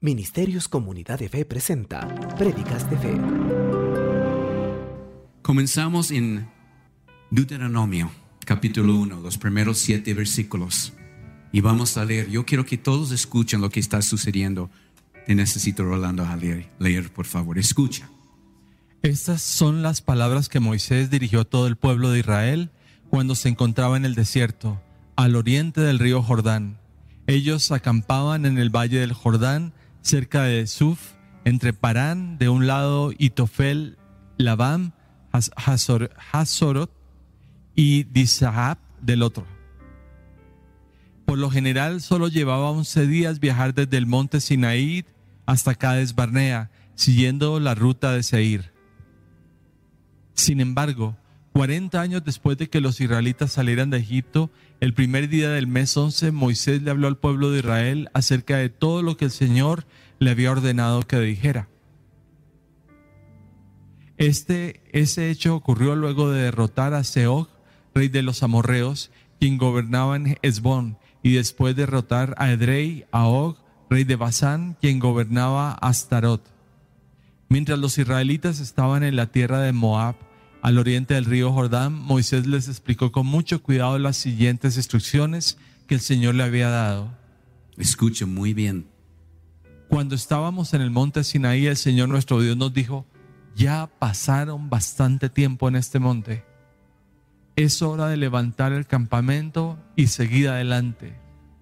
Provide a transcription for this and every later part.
Ministerios Comunidad de Fe presenta Prédicas de Fe. Comenzamos en Deuteronomio, capítulo 1, los primeros siete versículos. Y vamos a leer. Yo quiero que todos escuchen lo que está sucediendo. Te necesito, Rolando, a leer, leer, por favor. Escucha. Estas son las palabras que Moisés dirigió a todo el pueblo de Israel cuando se encontraba en el desierto, al oriente del río Jordán. Ellos acampaban en el valle del Jordán, cerca de Suf, entre Parán de un lado y Tofel, Labam, Hazorot y Disahab del otro. Por lo general solo llevaba 11 días viajar desde el monte Sinaí hasta Cades Barnea, siguiendo la ruta de Seir. Sin embargo, 40 años después de que los israelitas salieran de Egipto, el primer día del mes 11, Moisés le habló al pueblo de Israel acerca de todo lo que el Señor le había ordenado que dijera. Este, ese hecho ocurrió luego de derrotar a Seog, rey de los amorreos, quien gobernaba en Esbón, y después derrotar a Edrei, a Og, rey de Basán, quien gobernaba Astarot. Mientras los israelitas estaban en la tierra de Moab, al oriente del río Jordán, Moisés les explicó con mucho cuidado las siguientes instrucciones que el Señor le había dado. Escuchen muy bien. Cuando estábamos en el monte Sinaí, el Señor nuestro Dios nos dijo, ya pasaron bastante tiempo en este monte. Es hora de levantar el campamento y seguir adelante.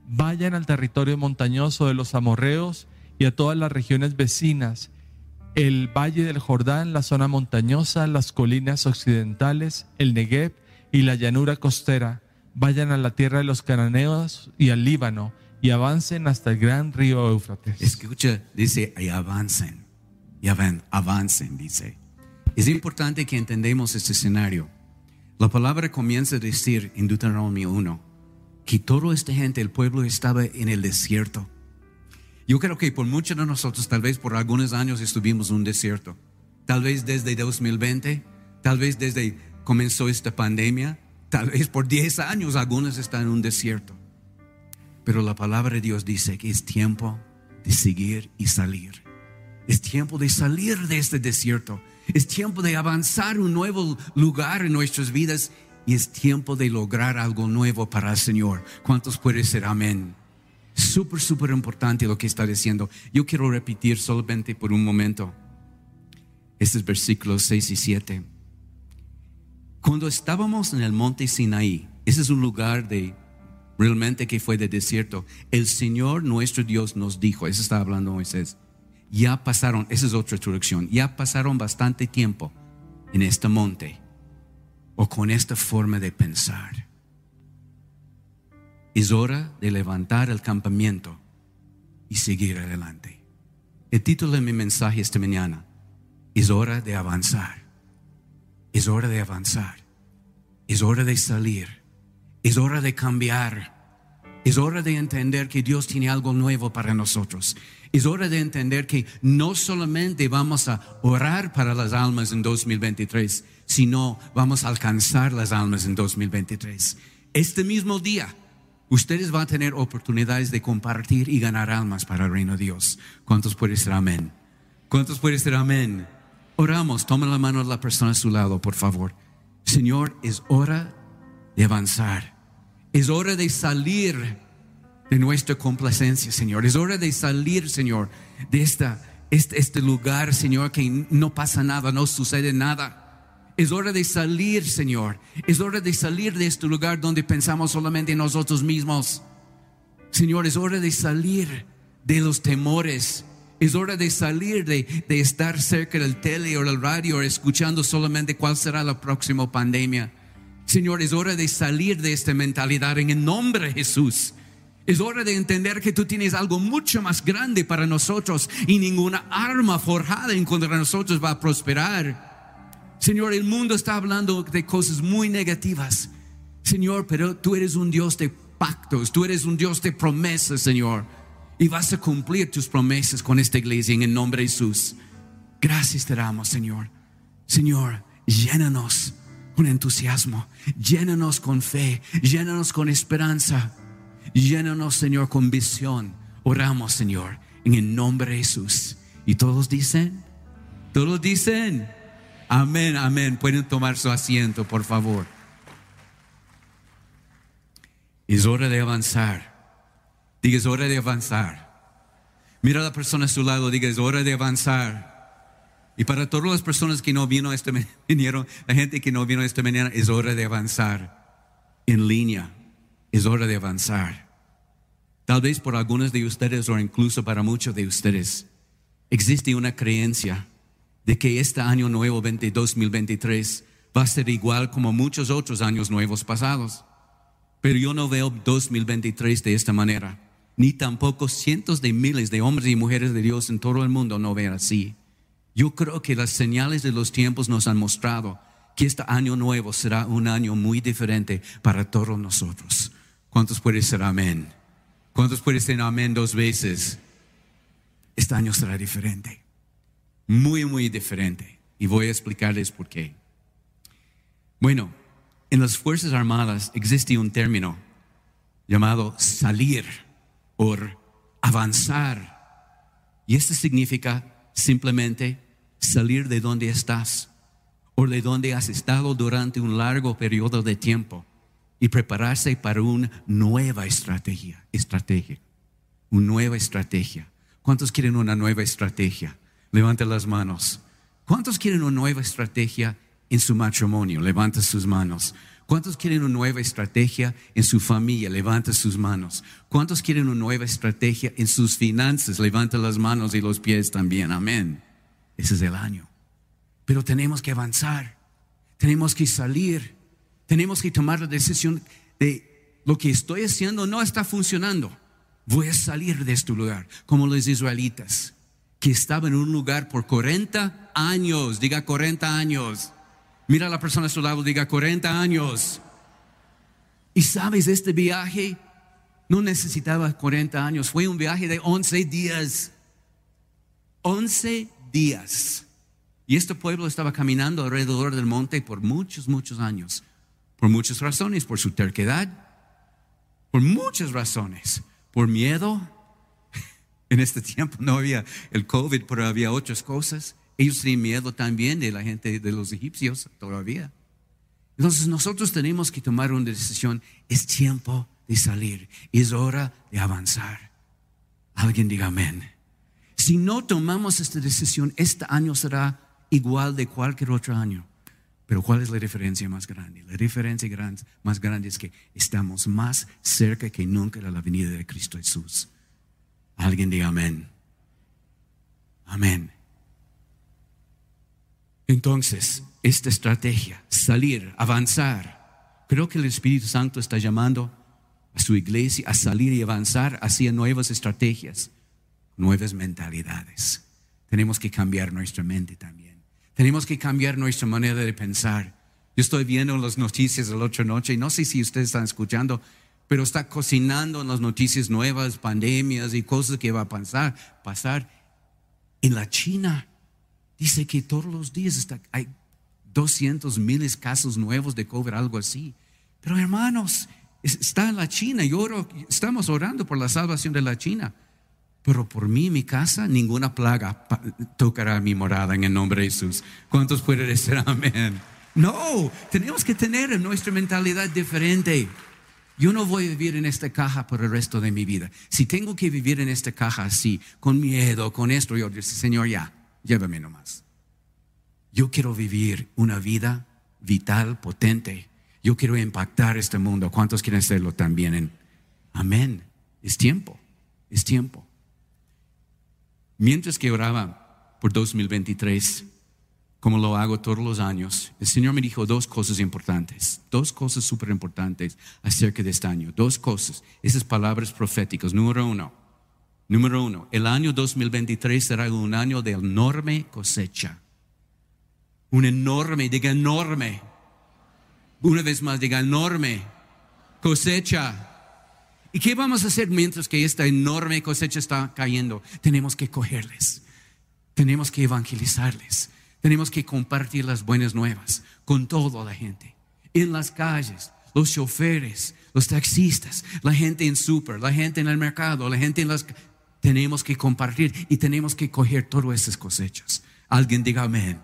Vayan al territorio montañoso de los amorreos y a todas las regiones vecinas el valle del Jordán, la zona montañosa, las colinas occidentales, el Negev y la llanura costera. Vayan a la tierra de los cananeos y al Líbano y avancen hasta el gran río Éufrates. Escucha, dice, y avancen. Y avancen, dice. Es importante que entendamos este escenario. La palabra comienza a decir en Deuteronomio 1 que toda esta gente, el pueblo estaba en el desierto yo creo que por muchos de nosotros, tal vez por algunos años estuvimos en un desierto. Tal vez desde 2020, tal vez desde comenzó esta pandemia, tal vez por 10 años algunos están en un desierto. Pero la palabra de Dios dice que es tiempo de seguir y salir. Es tiempo de salir de este desierto. Es tiempo de avanzar un nuevo lugar en nuestras vidas y es tiempo de lograr algo nuevo para el Señor. ¿Cuántos pueden ser amén? Súper, súper importante lo que está diciendo. Yo quiero repetir solamente por un momento estos versículos 6 y 7. Cuando estábamos en el monte Sinaí, ese es un lugar de realmente que fue de desierto, el Señor nuestro Dios nos dijo, eso está hablando Moisés, ya pasaron, esa es otra traducción, ya pasaron bastante tiempo en este monte o con esta forma de pensar. Es hora de levantar el campamento y seguir adelante. El título de mi mensaje esta mañana es hora de avanzar. Es hora de avanzar. Es hora de salir. Es hora de cambiar. Es hora de entender que Dios tiene algo nuevo para nosotros. Es hora de entender que no solamente vamos a orar para las almas en 2023, sino vamos a alcanzar las almas en 2023. Este mismo día ustedes van a tener oportunidades de compartir y ganar almas para el reino de Dios. ¿Cuántos pueden ser amén? ¿Cuántos pueden ser amén? Oramos, toma la mano de la persona a su lado, por favor. Señor, es hora de avanzar. Es hora de salir de nuestra complacencia, Señor. Es hora de salir, Señor, de esta, este, este lugar, Señor, que no pasa nada, no sucede nada. Es hora de salir, Señor. Es hora de salir de este lugar donde pensamos solamente en nosotros mismos. Señor, es hora de salir de los temores. Es hora de salir de, estar cerca del tele o del radio escuchando solamente cuál será la próxima pandemia. Señor, es hora de salir de esta mentalidad en el nombre de Jesús. Es hora de entender que tú tienes algo mucho más grande para nosotros y ninguna arma forjada en contra de nosotros va a prosperar. Señor, el mundo está hablando de cosas muy negativas. Señor, pero tú eres un Dios de pactos, tú eres un Dios de promesas, Señor. Y vas a cumplir tus promesas con esta iglesia en el nombre de Jesús. Gracias te damos, Señor. Señor, llénanos con entusiasmo, llénanos con fe, llénanos con esperanza, llénanos, Señor, con visión. Oramos, Señor, En el nombre de Jesús. Y todos dicen, todos dicen, amén, amén. Pueden tomar su asiento, por favor. Es hora de avanzar. Diga, es hora de avanzar. Mira a la persona a su lado, diga, es hora de avanzar. Y para todas las personas que no vino esta vinieron, la gente que no vino esta mañana, es hora de avanzar en línea. Es hora de avanzar. Tal vez por algunos de ustedes o incluso para muchos de ustedes existe una creencia de que este año nuevo 2023 va a ser igual como muchos otros años nuevos pasados. Pero yo no veo 2023 de esta manera, ni tampoco cientos de miles de hombres y mujeres de Dios en todo el mundo no ven así. Yo creo que las señales de los tiempos nos han mostrado que este año nuevo será un año muy diferente para todos nosotros. ¿Cuántos pueden ser amén? ¿Cuántos pueden ser amén dos veces? Este año será diferente. Muy, muy diferente. Y voy a explicarles por qué. Bueno, en las Fuerzas Armadas existe un término llamado salir o avanzar. Y esto significa simplemente salir de donde estás o de donde has estado durante un largo periodo de tiempo y prepararse para una nueva estrategia, estrategia, una nueva estrategia. ¿Cuántos quieren una nueva estrategia? Levanten las manos. ¿Cuántos quieren una nueva estrategia en su matrimonio? Levanta sus manos. ¿Cuántos quieren una nueva estrategia en su familia? Levanta sus manos. ¿Cuántos quieren una nueva estrategia en sus finanzas? Levanta las manos y los pies también. Amén. Ese es el año. Pero tenemos que avanzar, tenemos que salir, tenemos que tomar la decisión de lo que estoy haciendo no está funcionando. Voy a salir de este lugar, como los israelitas, que estaban en un lugar por 40 años, diga 40 años. Mira a la persona a su lado, diga 40 años. Y sabes, este viaje no necesitaba 40 años, fue un viaje de 11 días. 11 días. Y este pueblo estaba caminando alrededor del monte por muchos, muchos años. Por muchas razones, por su terquedad, por muchas razones, por miedo. En este tiempo no había el COVID, pero había otras cosas. Ellos tenían miedo también de la gente de los egipcios todavía. Entonces nosotros tenemos que tomar una decisión. Es tiempo de salir. Es hora de avanzar. Alguien diga amén. Si no tomamos esta decisión, este año será igual de cualquier otro año. Pero ¿cuál es la diferencia más grande? La diferencia más grande es que estamos más cerca que nunca de la venida de Cristo Jesús. Alguien diga amén. Amén. Entonces, esta estrategia, salir, avanzar, creo que el Espíritu Santo está llamando a su iglesia a salir y avanzar hacia nuevas estrategias nuevas mentalidades. Tenemos que cambiar nuestra mente también. Tenemos que cambiar nuestra manera de pensar. Yo estoy viendo las noticias de la otra noche y no sé si ustedes están escuchando, pero está cocinando las noticias nuevas, pandemias y cosas que va a pasar. pasar. En la China dice que todos los días está, hay 200 miles casos nuevos de COVID, algo así. Pero hermanos, está en la China y oro, estamos orando por la salvación de la China. Pero por mí, mi casa, ninguna plaga tocará mi morada en el nombre de Jesús. ¿Cuántos pueden decir amén? No, tenemos que tener nuestra mentalidad diferente. Yo no voy a vivir en esta caja por el resto de mi vida. Si tengo que vivir en esta caja así, con miedo, con esto, yo digo, Señor, ya, llévame nomás. Yo quiero vivir una vida vital, potente. Yo quiero impactar este mundo. ¿Cuántos quieren hacerlo también? Amén. Es tiempo, es tiempo. Mientras que oraba por 2023, como lo hago todos los años, el Señor me dijo dos cosas importantes, dos cosas súper importantes acerca de este año, dos cosas, esas palabras proféticas. Número uno, número uno, el año 2023 será un año de enorme cosecha. Un enorme, diga enorme. Una vez más, diga enorme cosecha. ¿Y qué vamos a hacer mientras que esta enorme cosecha está cayendo? Tenemos que cogerles, tenemos que evangelizarles, tenemos que compartir las buenas nuevas con toda la gente, en las calles, los choferes, los taxistas, la gente en súper, la gente en el mercado, la gente en las... tenemos que compartir y tenemos que coger todas esas cosechas. Alguien diga amén.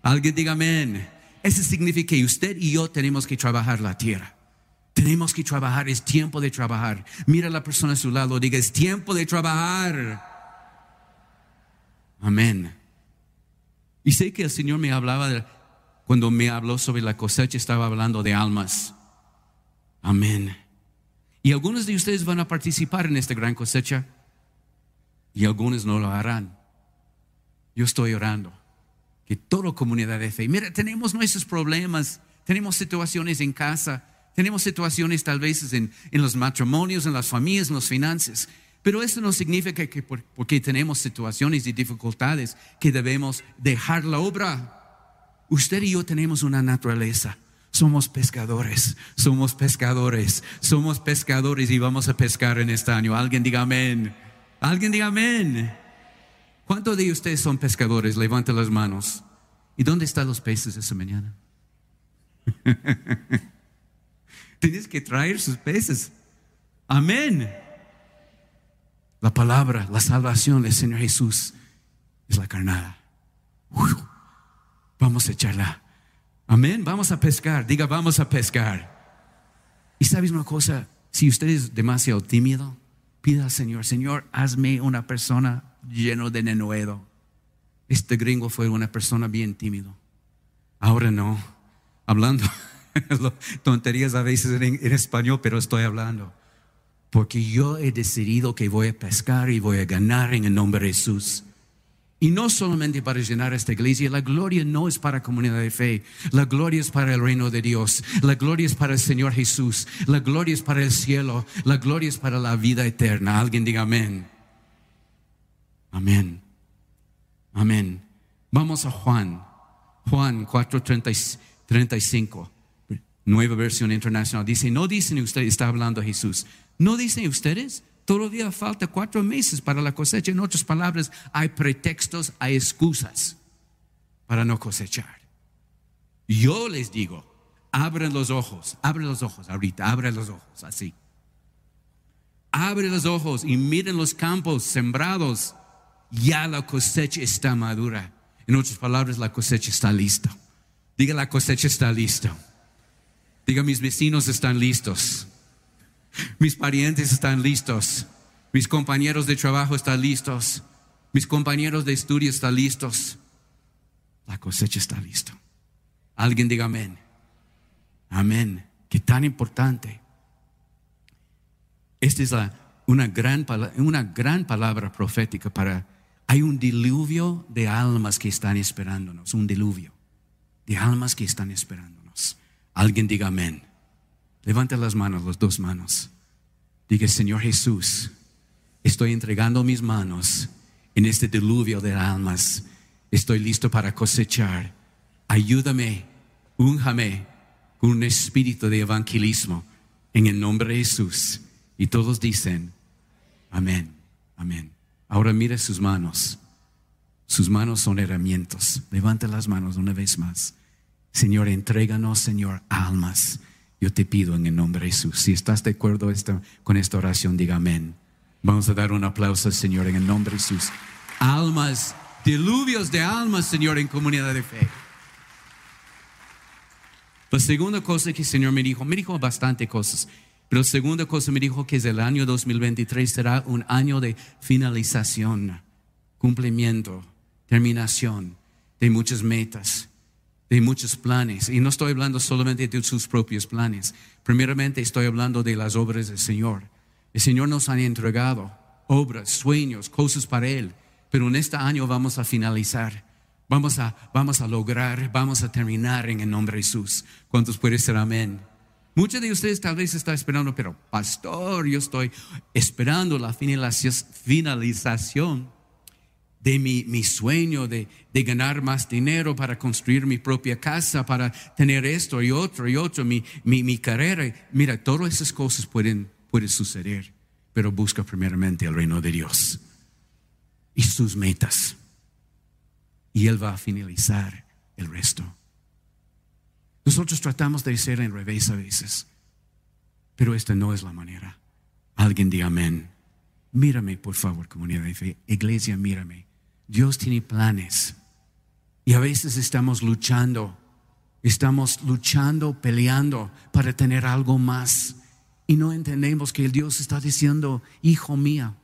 Alguien diga amén. Eso significa que usted y yo tenemos que trabajar la tierra. Tenemos que trabajar, es tiempo de trabajar. Mira a la persona a su lado, diga, es tiempo de trabajar. Amén. Y sé que el Señor me hablaba, cuando me habló sobre la cosecha, estaba hablando de almas. Amén. Y algunos de ustedes van a participar en esta gran cosecha y algunos no lo harán. Yo estoy orando que toda comunidad de fe, mira, tenemos nuestros problemas, tenemos situaciones en casa, tenemos situaciones tal vez en, los matrimonios, en las familias, en las finanzas. Pero eso no significa que porque tenemos situaciones y dificultades que debemos dejar la obra. Usted y yo tenemos una naturaleza. Somos pescadores, somos pescadores, somos pescadores y vamos a pescar en este año. Alguien diga amén. Alguien diga amén. ¿Cuántos de ustedes son pescadores? Levante las manos. ¿Y dónde están los peces esa mañana? Tienes que traer sus peces. Amén. La palabra, la salvación del Señor Jesús es la carnada. vamos a echarla. Amén. Vamos a pescar. Diga, vamos a pescar. Y sabes una cosa, si usted es demasiado tímido, pida al Señor, Señor, hazme una persona lleno de nenuedo. Este gringo fue una persona bien tímido. Ahora no. Hablando tonterías a veces en, español, pero estoy hablando. Porque yo he decidido que voy a pescar y voy a ganar en el nombre de Jesús. Y no solamente para llenar esta iglesia, la gloria no es para comunidad de fe, la gloria es para el reino de Dios, la gloria es para el Señor Jesús, la gloria es para el cielo, la gloria es para la vida eterna. Alguien diga amén. Amén. Amén. Vamos a Juan, Juan 4:35 nueva versión internacional, dice, no dicen ustedes, está hablando Jesús, no dicen ustedes, todavía falta cuatro meses para la cosecha. En otras palabras, hay pretextos, hay excusas para no cosechar. Yo les digo, abren los ojos, abren los ojos ahorita, abren los ojos, así. Abren los ojos y miren los campos sembrados. Ya la cosecha está madura. En otras palabras, la cosecha está lista. Diga, la cosecha está lista. Diga, mis vecinos están listos. Mis parientes están listos. Mis compañeros de trabajo están listos. Mis compañeros de estudio están listos. La cosecha está lista. Alguien diga amén. Amén. Qué tan importante. Esta es una, gran, una gran palabra profética para... Hay un diluvio de almas que están esperándonos. Un diluvio de almas que están esperando. Alguien diga amén. Levante las manos, las dos manos. Diga, Señor Jesús, estoy entregando mis manos en este diluvio de almas. Estoy listo para cosechar. Ayúdame, únjame con un espíritu de evangelismo en el nombre de Jesús. Y todos dicen, amén, amén. Ahora mire sus manos. Sus manos son herramientas. Levante las manos una vez más. Señor, entréganos, Señor, almas. Yo te pido en el nombre de Jesús. Si estás de acuerdo con esta oración, diga amén. Vamos a dar un aplauso, Señor, en el nombre de Jesús. Almas, diluvios de almas, Señor, en comunidad de fe. La segunda cosa que el Señor me dijo, me dijo bastante cosas, pero la segunda cosa me dijo que es el año 2023 será un año de finalización, cumplimiento, terminación de muchas metas de muchos planes. Y no estoy hablando solamente de sus propios planes. Primeramente estoy hablando de las obras del Señor. El Señor nos ha entregado obras, sueños, cosas para Él. Pero en este año vamos a finalizar. Vamos a, vamos a lograr, vamos a terminar en el nombre de Jesús. ¿Cuántos puede ser amén? Muchos de ustedes tal vez están esperando, pero pastor, yo estoy esperando la finalización de mi, sueño de, ganar más dinero para construir mi propia casa, para tener esto y otro y otro, mi, mi, carrera. Mira, todas esas cosas pueden, pueden suceder, pero busca primeramente el reino de Dios y sus metas. Y Él va a finalizar el resto. Nosotros tratamos de ser en revés a veces, pero esta no es la manera. Alguien diga amén. Mírame, por favor, comunidad de fe. Iglesia, mírame. Dios tiene planes. Y a veces estamos luchando, estamos luchando, peleando para tener algo más. Y no entendemos que el Dios está diciendo, hijo mío,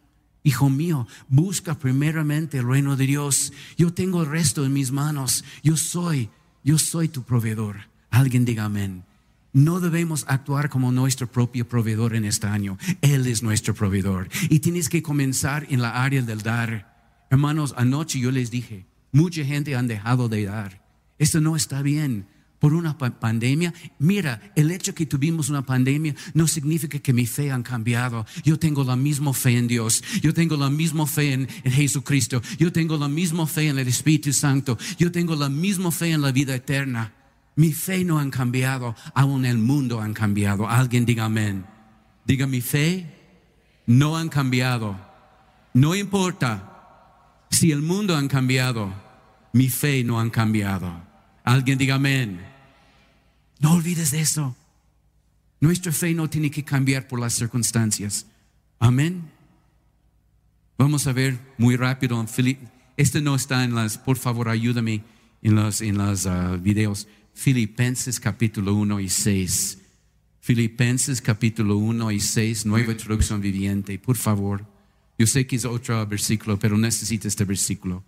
hijo mío, busca primeramente el reino de Dios. Yo tengo el resto en mis manos. Yo soy, yo soy tu proveedor. Alguien diga amén. No debemos actuar como nuestro propio proveedor en este año. Él es nuestro proveedor. Y tienes que comenzar en la área del dar. Hermanos, anoche yo les dije, mucha gente han dejado de dar. Esto no está bien. Por una pandemia, mira, el hecho que tuvimos una pandemia no significa que mi fe han cambiado. Yo tengo la misma fe en Dios. Yo tengo la misma fe en, en Jesucristo. Yo tengo la misma fe en el Espíritu Santo. Yo tengo la misma fe en la vida eterna. Mi fe no ha cambiado, aún el mundo ha cambiado. Alguien diga amén. Diga, mi fe no han cambiado. No importa si el mundo ha cambiado, mi fe no ha cambiado. Alguien diga amén. No olvides eso. Nuestra fe no tiene que cambiar por las circunstancias. Amén. Vamos a ver muy rápido. Este no está en las, por favor, ayúdame en los, en los ah, videos. Filipenses capítulo 1 y 6. Filipenses capítulo 1 y 6, nueva traducción viviente, por favor. Yo sé que es otro versículo, pero necesito este versículo.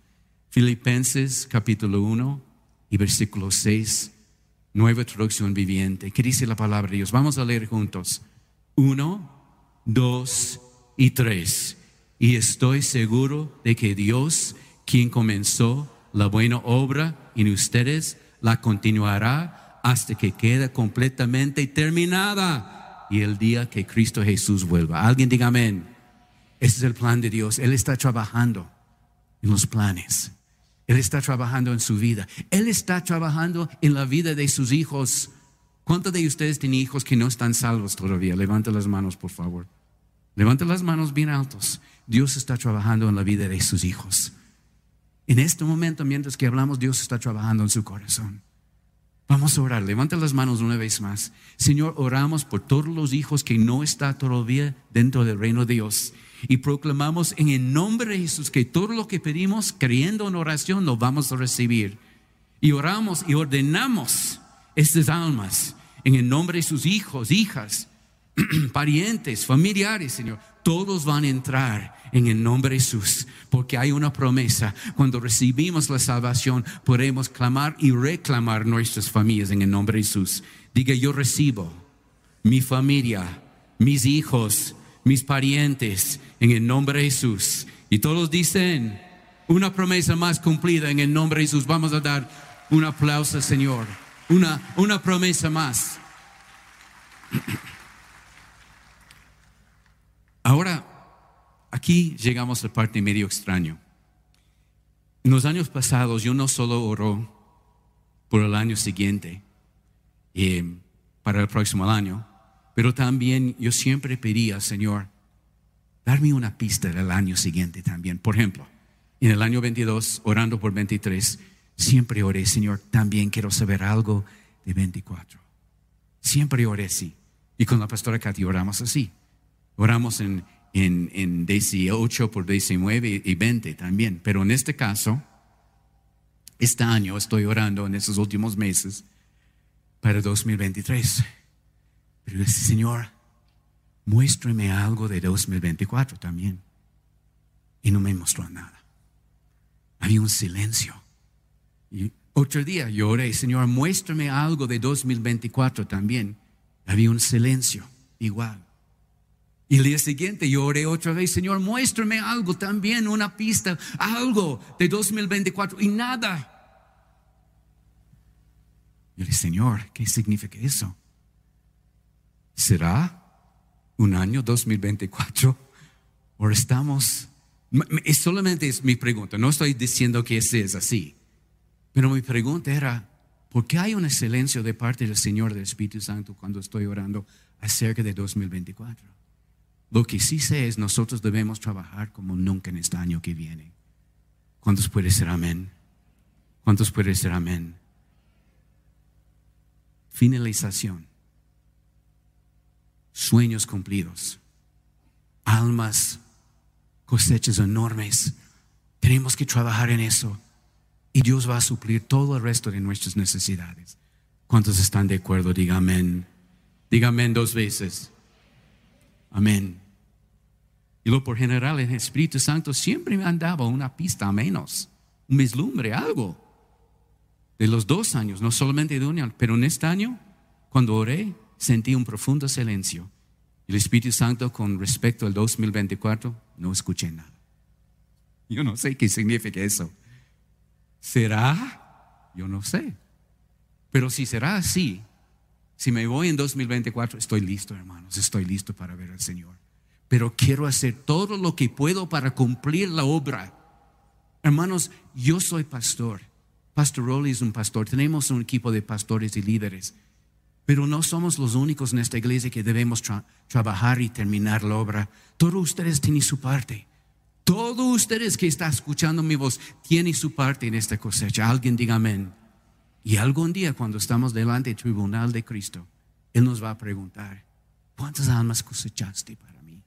Filipenses capítulo 1 y versículo 6, nueva traducción viviente. ¿Qué dice la palabra de Dios? Vamos a leer juntos. 1, 2 y 3. Y estoy seguro de que Dios, quien comenzó la buena obra en ustedes, la continuará hasta que quede completamente terminada y el día que Cristo Jesús vuelva. Alguien diga amén. Ese es el plan de Dios. Él está trabajando en los planes. Él está trabajando en su vida. Él está trabajando en la vida de sus hijos. ¿Cuántos de ustedes tienen hijos que no están salvos todavía? Levanta las manos, por favor. Levanta las manos bien altos. Dios está trabajando en la vida de sus hijos. En este momento, mientras que hablamos, Dios está trabajando en su corazón. Vamos a orar. Levanta las manos una vez más. Señor, oramos por todos los hijos que no están todavía dentro del reino de Dios. Y proclamamos en el nombre de Jesús que todo lo que pedimos, creyendo en oración, lo vamos a recibir. Y oramos y ordenamos estas almas en el nombre de sus hijos, hijas, parientes, familiares, Señor. Todos van a entrar en el nombre de Jesús, porque hay una promesa. Cuando recibimos la salvación, podemos clamar y reclamar nuestras familias en el nombre de Jesús. Diga, yo recibo mi familia, mis hijos, mis parientes, en el nombre de Jesús. Y todos dicen, una promesa más cumplida en el nombre de Jesús. Vamos a dar un aplauso, Señor. Una, una promesa más. Ahora, Aquí llegamos a la parte medio extraño. En los años pasados yo no solo oró por el año siguiente, eh, para el próximo año, pero también yo siempre pedía, Señor, darme una pista del año siguiente también. Por ejemplo, en el año 22, orando por 23, siempre oré, Señor, también quiero saber algo de 24. Siempre oré así. Y con la pastora Katy oramos así. Oramos en, en, en 18 por 19 y 20 también. Pero en este caso, este año estoy orando en esos últimos meses para 2023. Pero el Señor, muéstrame algo de 2024 también. Y no me mostró nada. Había un silencio. Y otro día lloré, Señor, muéstrame algo de 2024 también. Había un silencio igual. Y el día siguiente yo oré otra vez, Señor, muéstrame algo también, una pista, algo de 2024 y nada. Y le dije, Señor, ¿qué significa eso? ¿Será un año 2024? ¿O estamos... Solamente es mi pregunta, no estoy diciendo que ese es así, pero mi pregunta era, ¿por qué hay un silencio de parte del Señor del Espíritu Santo cuando estoy orando acerca de 2024? Lo que sí sé es nosotros debemos trabajar como nunca en este año que viene. ¿Cuántos puede ser amén? ¿Cuántos puede ser amén? Finalización. Sueños cumplidos. Almas cosechas enormes. Tenemos que trabajar en eso. Y Dios va a suplir todo el resto de nuestras necesidades. ¿Cuántos están de acuerdo? Diga amén. Diga amén dos veces. Amén. Y lo por general el Espíritu Santo siempre me andaba una pista a menos, un vislumbre, algo. De los dos años, no solamente de un año, pero en este año, cuando oré, sentí un profundo silencio. El Espíritu Santo con respecto al 2024, no escuché nada. Yo no sé qué significa eso. ¿Será? Yo no sé. Pero si será así, si me voy en 2024, estoy listo, hermanos, estoy listo para ver al Señor. Pero quiero hacer todo lo que puedo para cumplir la obra. Hermanos, yo soy pastor. Pastor Rolly es un pastor. Tenemos un equipo de pastores y líderes. Pero no somos los únicos en esta iglesia que debemos trabajar y terminar la obra. Todos ustedes tienen su parte. Todos ustedes que están escuchando mi voz tienen su parte en esta cosecha. Alguien diga amén. Y algún día cuando estamos delante del tribunal de Cristo, Él nos va a preguntar, ¿cuántas almas cosechaste para mí?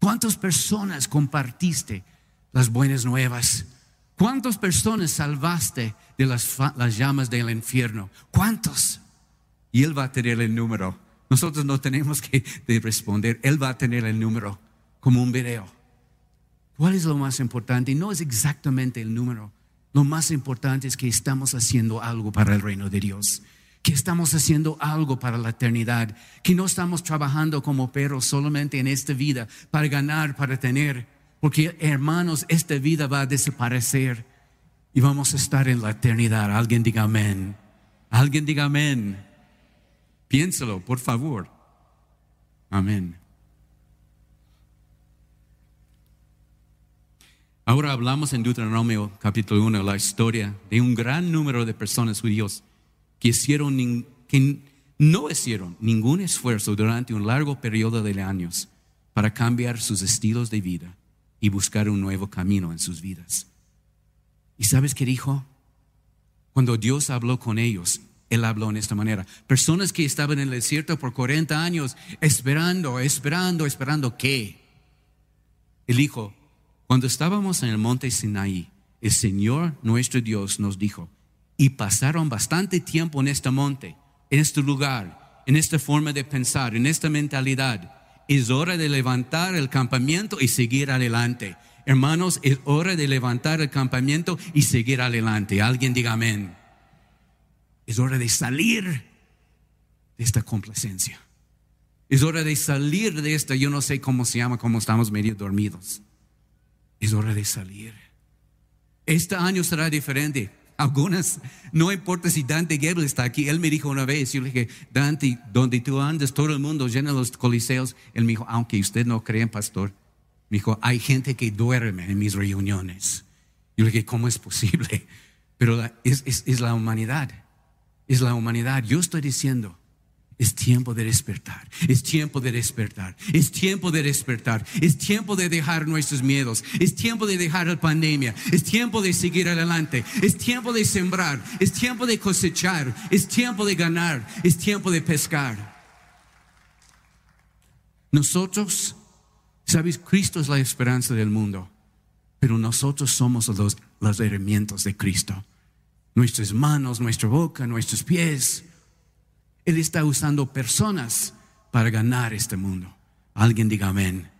¿Cuántas personas compartiste las buenas nuevas? ¿Cuántas personas salvaste de las, las llamas del infierno? ¿Cuántos? Y Él va a tener el número. Nosotros no tenemos que responder. Él va a tener el número como un video. ¿Cuál es lo más importante? No es exactamente el número. Lo más importante es que estamos haciendo algo para el reino de Dios, que estamos haciendo algo para la eternidad, que no estamos trabajando como perros solamente en esta vida para ganar, para tener, porque hermanos, esta vida va a desaparecer y vamos a estar en la eternidad. Alguien diga amén. Alguien diga amén. Piénselo, por favor. Amén. Ahora hablamos en Deuteronomio capítulo 1 la historia de un gran número de personas judíos que, hicieron, que no hicieron ningún esfuerzo durante un largo periodo de años para cambiar sus estilos de vida y buscar un nuevo camino en sus vidas. ¿Y sabes qué dijo? Cuando Dios habló con ellos, Él habló en esta manera. Personas que estaban en el desierto por 40 años esperando, esperando, esperando qué. Él dijo, cuando estábamos en el monte Sinaí, el Señor nuestro Dios nos dijo, y pasaron bastante tiempo en este monte, en este lugar, en esta forma de pensar, en esta mentalidad. Es hora de levantar el campamento y seguir adelante. Hermanos, es hora de levantar el campamento y seguir adelante. Alguien diga amén. Es hora de salir de esta complacencia. Es hora de salir de esta, yo no sé cómo se llama, como estamos medio dormidos es hora de salir. Este año será diferente. Algunas, no importa si Dante Gebel está aquí, él me dijo una vez, yo le dije, Dante, donde tú andas, todo el mundo llena los coliseos. Él me dijo, aunque usted no cree en pastor, me dijo, hay gente que duerme en mis reuniones. Yo le dije, ¿cómo es posible? Pero es la humanidad, es la humanidad. Yo estoy diciendo, es tiempo de despertar, es tiempo de despertar, es tiempo de despertar, es tiempo de dejar nuestros miedos, es tiempo de dejar la pandemia, es tiempo de seguir adelante, es tiempo de sembrar, es tiempo de cosechar, es tiempo de ganar, es tiempo de pescar. Nosotros, sabes, Cristo es la esperanza del mundo, pero nosotros somos los, los herramientas de Cristo. Nuestras manos, nuestra boca, nuestros pies él está usando personas para ganar este mundo. Alguien diga amén.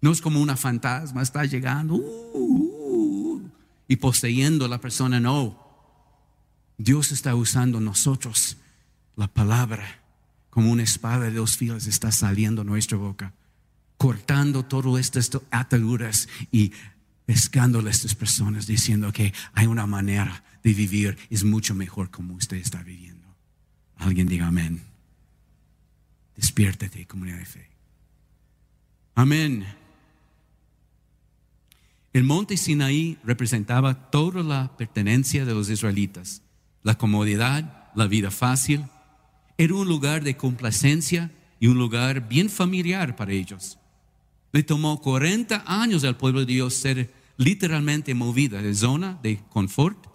No es como una fantasma, está llegando uh, uh, y poseyendo a la persona, no. Dios está usando nosotros, la palabra, como una espada de dos filas está saliendo nuestra boca, cortando todas estas ataduras y pescándole a estas personas, diciendo que hay una manera de vivir, es mucho mejor como usted está viviendo. Alguien diga amén. Despiértate, comunidad de fe. Amén. El monte Sinaí representaba toda la pertenencia de los israelitas, la comodidad, la vida fácil. Era un lugar de complacencia y un lugar bien familiar para ellos. Le tomó 40 años al pueblo de Dios ser literalmente movida de zona de confort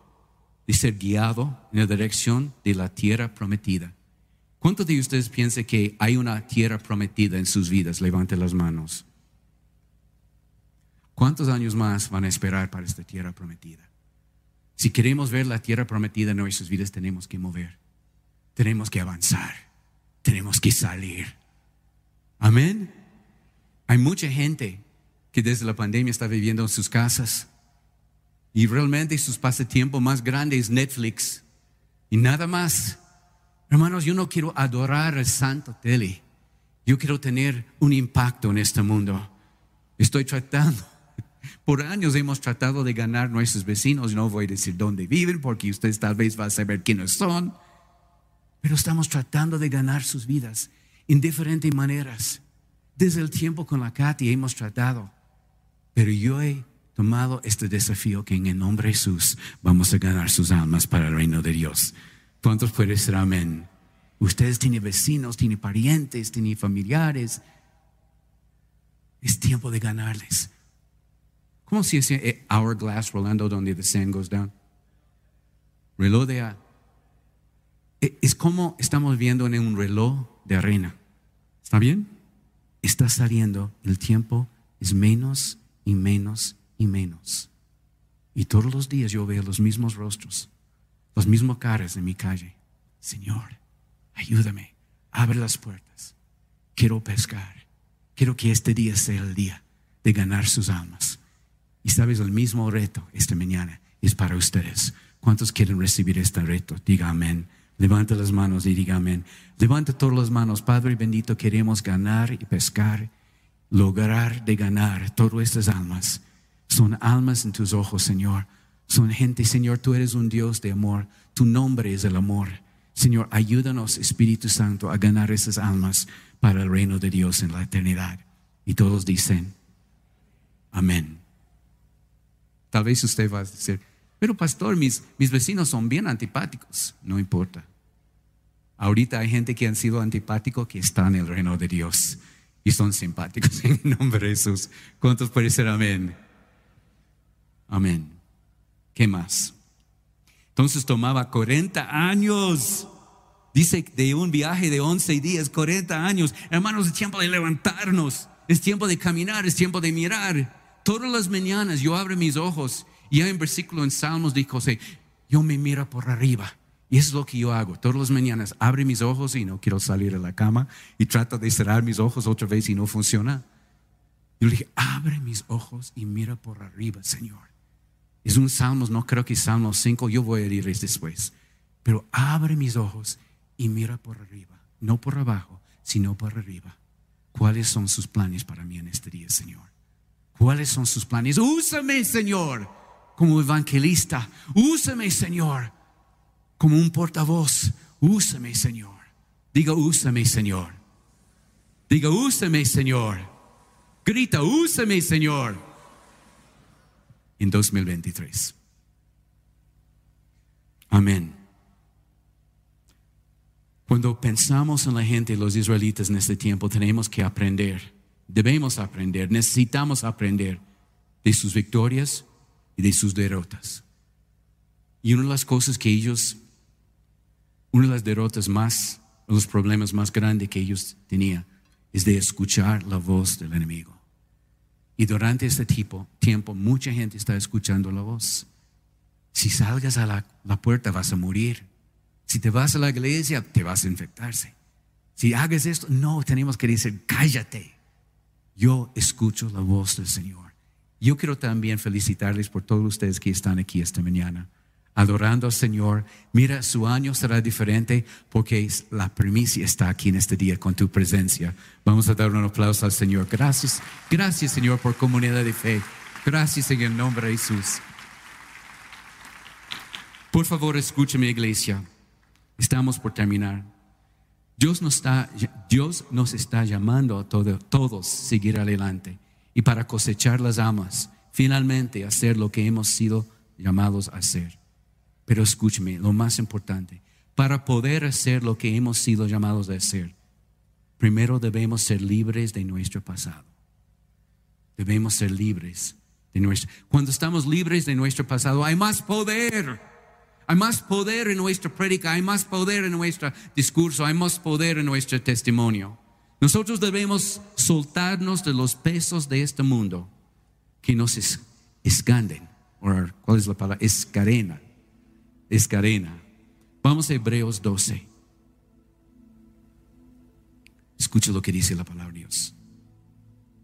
de ser guiado en la dirección de la tierra prometida. ¿Cuántos de ustedes piensan que hay una tierra prometida en sus vidas? Levante las manos. ¿Cuántos años más van a esperar para esta tierra prometida? Si queremos ver la tierra prometida en nuestras vidas, tenemos que mover, tenemos que avanzar, tenemos que salir. Amén. Hay mucha gente que desde la pandemia está viviendo en sus casas y realmente sus pasatiempos más grandes es Netflix y nada más. Hermanos, yo no quiero adorar al santo tele. Yo quiero tener un impacto en este mundo. Estoy tratando. Por años hemos tratado de ganar nuestros vecinos. No voy a decir dónde viven porque ustedes tal vez van a saber quiénes son. Pero estamos tratando de ganar sus vidas en diferentes maneras. Desde el tiempo con la Katy hemos tratado. Pero yo he tomado este desafío que en el nombre de Jesús vamos a ganar sus almas para el reino de Dios. ¿Cuántos pueden decir amén? Ustedes tienen vecinos, tienen parientes, tienen familiares. Es tiempo de ganarles. ¿Cómo se dice eh, hourglass rolando donde the sand goes down? Reloj de... Eh, es como estamos viendo en un reloj de arena. ¿Está bien? Está saliendo, el tiempo es menos y menos y menos. Y todos los días yo veo los mismos rostros, los mismos caras en mi calle. Señor, ayúdame, abre las puertas. Quiero pescar. Quiero que este día sea el día de ganar sus almas. Y sabes, el mismo reto esta mañana es para ustedes. ¿Cuántos quieren recibir este reto? Diga amén. Levanta las manos y diga amén. Levanta todas las manos. Padre bendito, queremos ganar y pescar, lograr de ganar todas estas almas. Son almas en tus ojos, Señor. Son gente, Señor, tú eres un Dios de amor. Tu nombre es el amor. Señor, ayúdanos, Espíritu Santo, a ganar esas almas para el reino de Dios en la eternidad. Y todos dicen, amén. Tal vez usted va a decir, pero pastor, mis, mis vecinos son bien antipáticos. No importa. Ahorita hay gente que han sido antipáticos que están en el reino de Dios y son simpáticos en el nombre de Jesús. ¿Cuántos pueden ser amén? Amén. ¿Qué más? Entonces tomaba 40 años. Dice de un viaje de 11 días, 40 años. Hermanos, es tiempo de levantarnos. Es tiempo de caminar, es tiempo de mirar. Todas las mañanas yo abro mis ojos y hay un versículo en Salmos de José, yo me miro por arriba. Y es lo que yo hago. Todas las mañanas abro mis ojos y no quiero salir de la cama y trato de cerrar mis ojos otra vez y no funciona. Yo le dije, abre mis ojos y mira por arriba, Señor. Es un Salmos, no creo que es Salmos 5, yo voy a ir después. Pero abre mis ojos y mira por arriba, no por abajo, sino por arriba. ¿Cuáles son sus planes para mí en este día, Señor? ¿Cuáles son sus planes? Úsame, Señor, como evangelista. Úsame, Señor, como un portavoz. Úsame, Señor. Diga, úsame, Señor. Diga, úsame, Señor. Grita, úsame, Señor en 2023. Amén. Cuando pensamos en la gente, los israelitas en este tiempo, tenemos que aprender, debemos aprender, necesitamos aprender de sus victorias y de sus derrotas. Y una de las cosas que ellos, una de las derrotas más, los problemas más grandes que ellos tenían, es de escuchar la voz del enemigo. Y durante este tipo, tiempo, mucha gente está escuchando la voz. Si salgas a la, la, puerta vas a morir. Si te vas a la iglesia, te vas a infectarse. Si hagas esto, no, tenemos que decir, cállate. Yo escucho la voz del Señor. Yo quiero también felicitarles por todos ustedes que están aquí esta mañana adorando al Señor. Mira, su año será diferente porque la primicia está aquí en este día con tu presencia. Vamos a dar un aplauso al Señor. Gracias, gracias Señor por comunidad de fe. Gracias en el nombre de Jesús. Por favor, escúchame iglesia. Estamos por terminar. Dios nos está, Dios nos está llamando a todos a seguir adelante y para cosechar las amas, finalmente hacer lo que hemos sido llamados a hacer. Pero escúcheme, lo más importante, para poder hacer lo que hemos sido llamados a hacer, primero debemos ser libres de nuestro pasado. Debemos ser libres de nuestro. Cuando estamos libres de nuestro pasado, hay más poder. Hay más poder en nuestra prédica, hay más poder en nuestro discurso, hay más poder en nuestro testimonio. Nosotros debemos soltarnos de los pesos de este mundo que nos es- escanden. ¿Cuál es la palabra? Escarena. Escarena. Vamos a Hebreos 12. Escucha lo que dice la palabra de Dios.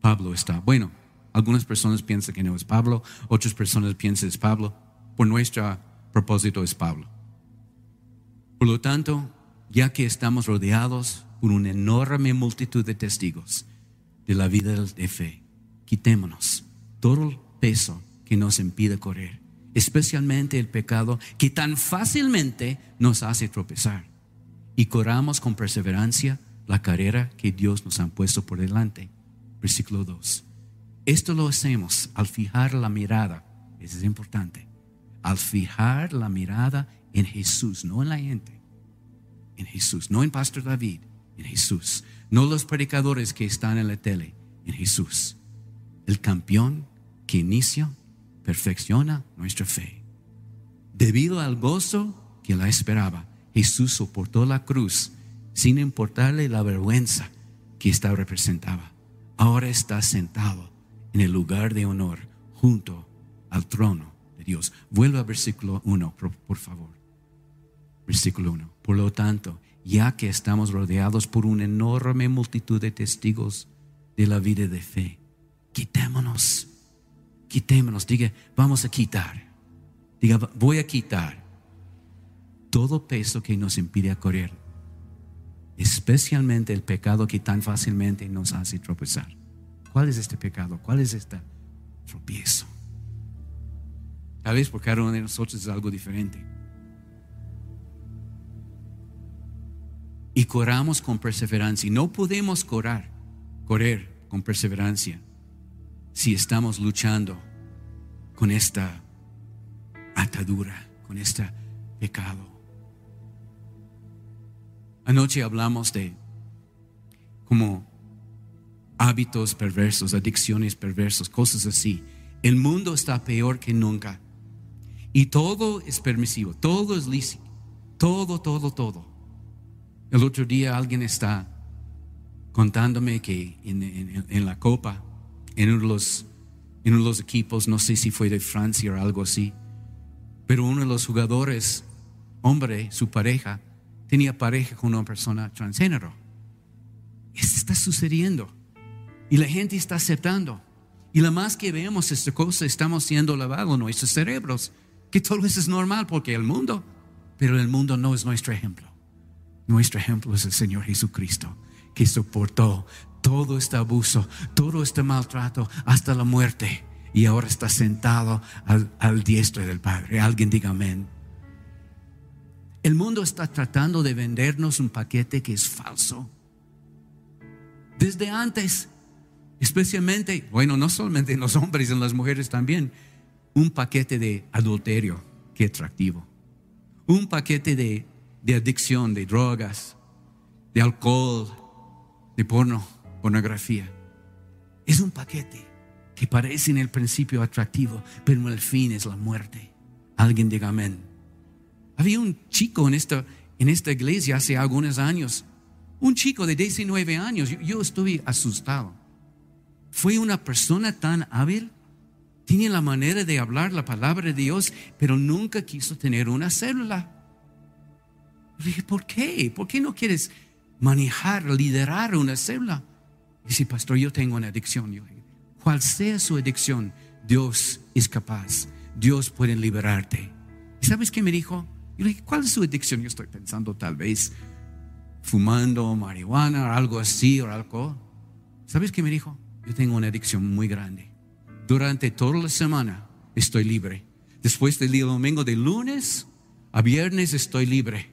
Pablo está. Bueno, algunas personas piensan que no es Pablo, otras personas piensan que es Pablo. Por nuestro propósito es Pablo. Por lo tanto, ya que estamos rodeados por una enorme multitud de testigos de la vida de fe, quitémonos todo el peso que nos impide correr, especialmente el pecado que tan fácilmente nos hace tropezar, y corramos con perseverancia la carrera que Dios nos ha puesto por delante. Versículo 2. Esto lo hacemos al fijar la mirada, eso es importante, al fijar la mirada en Jesús, no en la gente, en Jesús, no en Pastor David, en Jesús, no los predicadores que están en la tele, en Jesús, el campeón que inicia, perfecciona nuestra fe. Debido al gozo que la esperaba, Jesús soportó la cruz sin importarle la vergüenza que esta representaba. Ahora está sentado en el lugar de honor junto al trono de Dios. Vuelva al versículo 1, por, por favor. Versículo 1. Por lo tanto, ya que estamos rodeados por una enorme multitud de testigos de la vida de fe, quitémonos, quitémonos. Diga, vamos a quitar. Diga, voy a quitar todo peso que nos impide correr, especialmente el pecado que tan fácilmente nos hace tropezar. ¿Cuál es este pecado? ¿Cuál es este tropiezo? Tal vez por cada uno de nosotros es algo diferente. Y corramos con perseverancia. No podemos correr, correr con perseverancia si estamos luchando con esta atadura, con este pecado. Anoche hablamos de como hábitos perversos, adicciones perversos, cosas así. El mundo está peor que nunca. Y todo es permisivo, todo es lícito, todo, todo, todo. El otro día alguien está contándome que en la Copa, en uno, de los, en uno de los equipos, no sé si fue de Francia o algo así, pero uno de los jugadores, hombre, su pareja, tenía pareja con una persona transgénero. Esto está sucediendo. Y la gente está aceptando. Y la más que vemos esta cosa, estamos siendo lavados nuestros cerebros. Que todo eso es normal porque el mundo, pero el mundo no es nuestro ejemplo. Nuestro ejemplo es el Señor Jesucristo, que soportó todo este abuso, todo este maltrato, hasta la muerte. Y ahora está sentado al, diestro del Padre. Alguien diga amén. El mundo está tratando de vendernos un paquete que es falso. Desde antes, especialmente, bueno, no solamente en los hombres, en las mujeres también, un paquete de adulterio, qué atractivo. Un paquete de adicción, de drogas, de alcohol, de porno, pornografía. Es un paquete que parece en el principio atractivo, pero el fin es la muerte. Alguien diga amén. Había un chico en esta, en esta iglesia hace algunos años, un chico de 19 años, yo, yo estuve asustado. Fue una persona tan hábil, tiene la manera de hablar la palabra de Dios, pero nunca quiso tener una célula. Le dije, ¿por qué? ¿Por qué no quieres manejar, liderar una célula? Dice, pastor, yo tengo una adicción. Cual sea su adicción, Dios es capaz. Dios puede liberarte. ¿Y sabes qué me dijo? Yo le dije, ¿cuál es su adicción? Yo estoy pensando tal vez fumando marihuana o algo así o alcohol. ¿Sabes qué me dijo? Yo tengo una adicción muy grande. Durante toda la semana estoy libre. Después del domingo, de lunes a viernes estoy libre.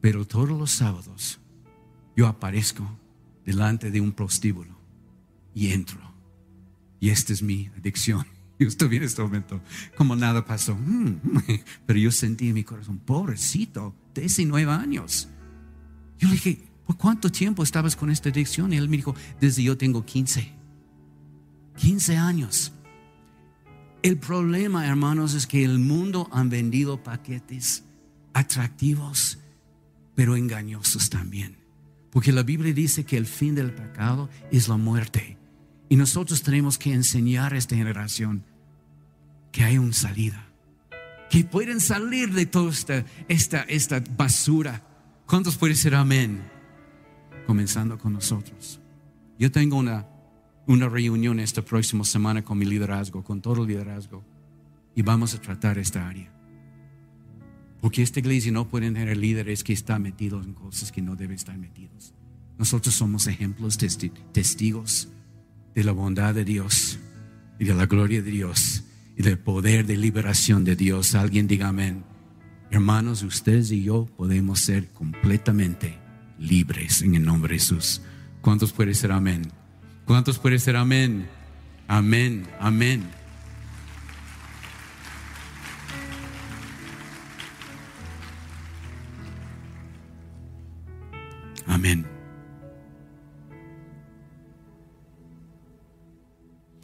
Pero todos los sábados yo aparezco delante de un prostíbulo y entro. Y esta es mi adicción. Yo estoy en este momento, como nada pasó. Mm, Pero yo sentí en mi corazón, pobrecito, 19 años. Yo le dije, ¿por cuánto tiempo estabas con esta adicción? Y él me dijo, desde yo tengo 15. 15 años. El problema, hermanos, es que el mundo han vendido paquetes atractivos, pero engañosos también. Porque la Biblia dice que el fin del pecado es la muerte. Y nosotros tenemos que enseñar a esta generación que hay una salida, que pueden salir de toda esta, esta, esta basura. ¿Cuántos pueden ser amén? Comenzando con nosotros. Yo tengo una, una reunión esta próxima semana con mi liderazgo, con todo el liderazgo, y vamos a tratar esta área. Porque esta iglesia no puede tener líderes que están metidos en cosas que no deben estar metidos. Nosotros somos ejemplos, testigos de la bondad de Dios y de la gloria de Dios y del poder de liberación de Dios. Alguien diga amén. Hermanos, ustedes y yo podemos ser completamente libres en el nombre de Jesús. ¿Cuántos pueden ser amén? ¿Cuántos pueden ser? Amén, amén. Amén.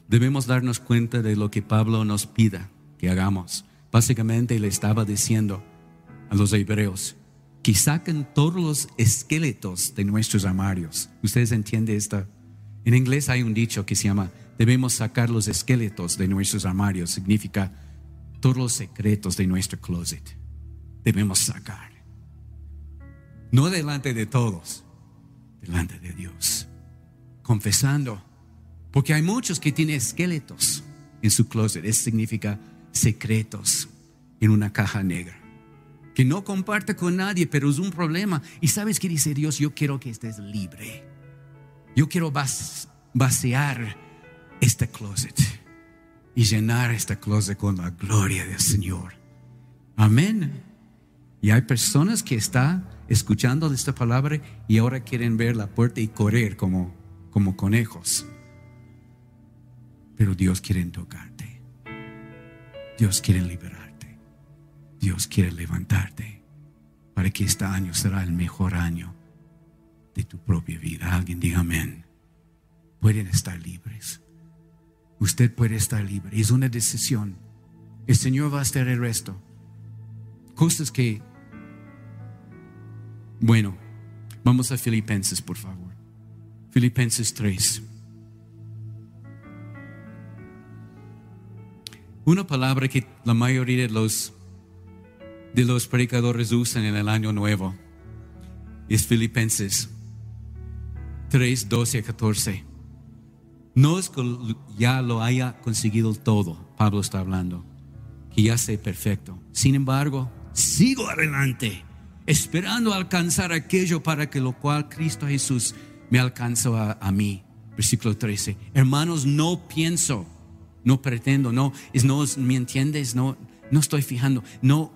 Debemos darnos cuenta de lo que Pablo nos pida que hagamos. Básicamente le estaba diciendo a los hebreos que saquen todos los esqueletos de nuestros armarios. ¿Ustedes entienden esto? En inglés hay un dicho que se llama debemos sacar los esqueletos de nuestros armarios. Significa todos los secretos de nuestro closet. Debemos sacar. No delante de todos, delante de Dios. Confesando. Porque hay muchos que tienen esqueletos en su closet. Eso significa secretos en una caja negra. Que no comparte con nadie, pero es un problema. Y sabes que dice Dios, yo quiero que estés libre. Yo quiero vaciar este closet y llenar este closet con la gloria del Señor. Amén. Y hay personas que están escuchando esta palabra y ahora quieren ver la puerta y correr como, como conejos. Pero Dios quiere tocarte. Dios quiere liberarte. Dios quiere levantarte para que este año será el mejor año de tu propia vida. Alguien diga amén. Pueden estar libres. Usted puede estar libre. Es una decisión. El Señor va a hacer el resto. Cosas que bueno, vamos a Filipenses, por favor. Filipenses 3. Una palabra que la mayoría de los, de los predicadores usan en el año nuevo es Filipenses 3, 12 a 14. No es que ya lo haya conseguido todo, Pablo está hablando, que ya sea perfecto. Sin embargo, sigo adelante esperando alcanzar aquello para que lo cual Cristo Jesús me alcanzó a, mí. Versículo 13. Hermanos, no pienso, no pretendo, no, es, no, ¿me entiendes? No, no estoy fijando, no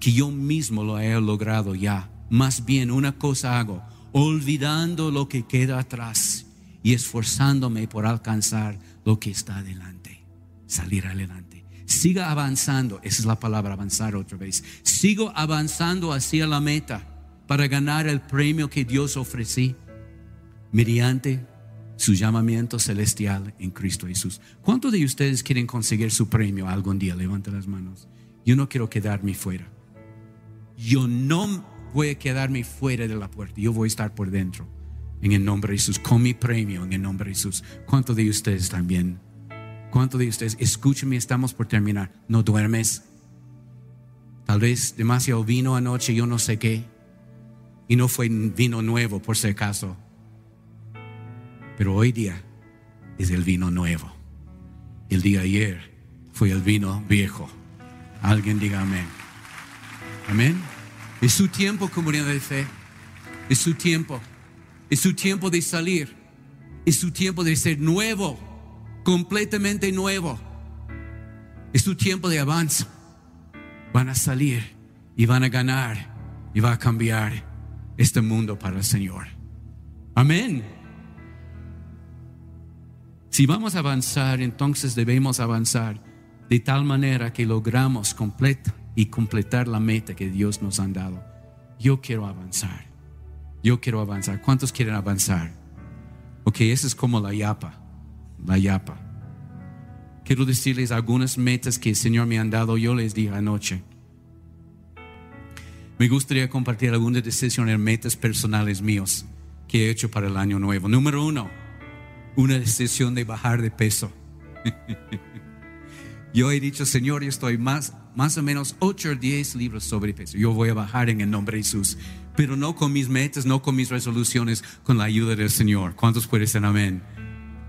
que yo mismo lo haya logrado ya. Más bien una cosa hago, olvidando lo que queda atrás y esforzándome por alcanzar lo que está adelante, salir adelante. Siga avanzando, esa es la palabra avanzar otra vez. Sigo avanzando hacia la meta para ganar el premio que Dios ofrecí mediante su llamamiento celestial en Cristo Jesús. ¿Cuántos de ustedes quieren conseguir su premio algún día? Levanten las manos. Yo no quiero quedarme fuera. Yo no voy a quedarme fuera de la puerta. Yo voy a estar por dentro. En el nombre de Jesús. Con mi premio en el nombre de Jesús. ¿Cuántos de ustedes también ¿Cuántos de ustedes, escúcheme, estamos por terminar, no duermes? Tal vez demasiado vino anoche, yo no sé qué. Y no fue vino nuevo, por si acaso. Pero hoy día es el vino nuevo. El día ayer fue el vino viejo. Alguien diga amén. Amén. Es su tiempo, comunidad de fe. Es su tiempo. Es su tiempo de salir. Es su tiempo de ser nuevo completamente nuevo. Es tu tiempo de avance. Van a salir y van a ganar y va a cambiar este mundo para el Señor. Amén. Si vamos a avanzar, entonces debemos avanzar de tal manera que logramos completar y completar la meta que Dios nos ha dado. Yo quiero avanzar. Yo quiero avanzar. ¿Cuántos quieren avanzar? Ok, esa es como la yapa la yapa. Quiero decirles algunas metas que el Señor me ha dado, yo les dije anoche. Me gustaría compartir algunas decisiones, metas personales míos que he hecho para el año nuevo. Número uno, una decisión de bajar de peso. Yo he dicho, Señor, yo estoy más, más o menos 8 o 10 libros sobre peso. Yo voy a bajar en el nombre de Jesús. Pero no con mis metas, no con mis resoluciones, con la ayuda del Señor. ¿Cuántos pueden decir amén?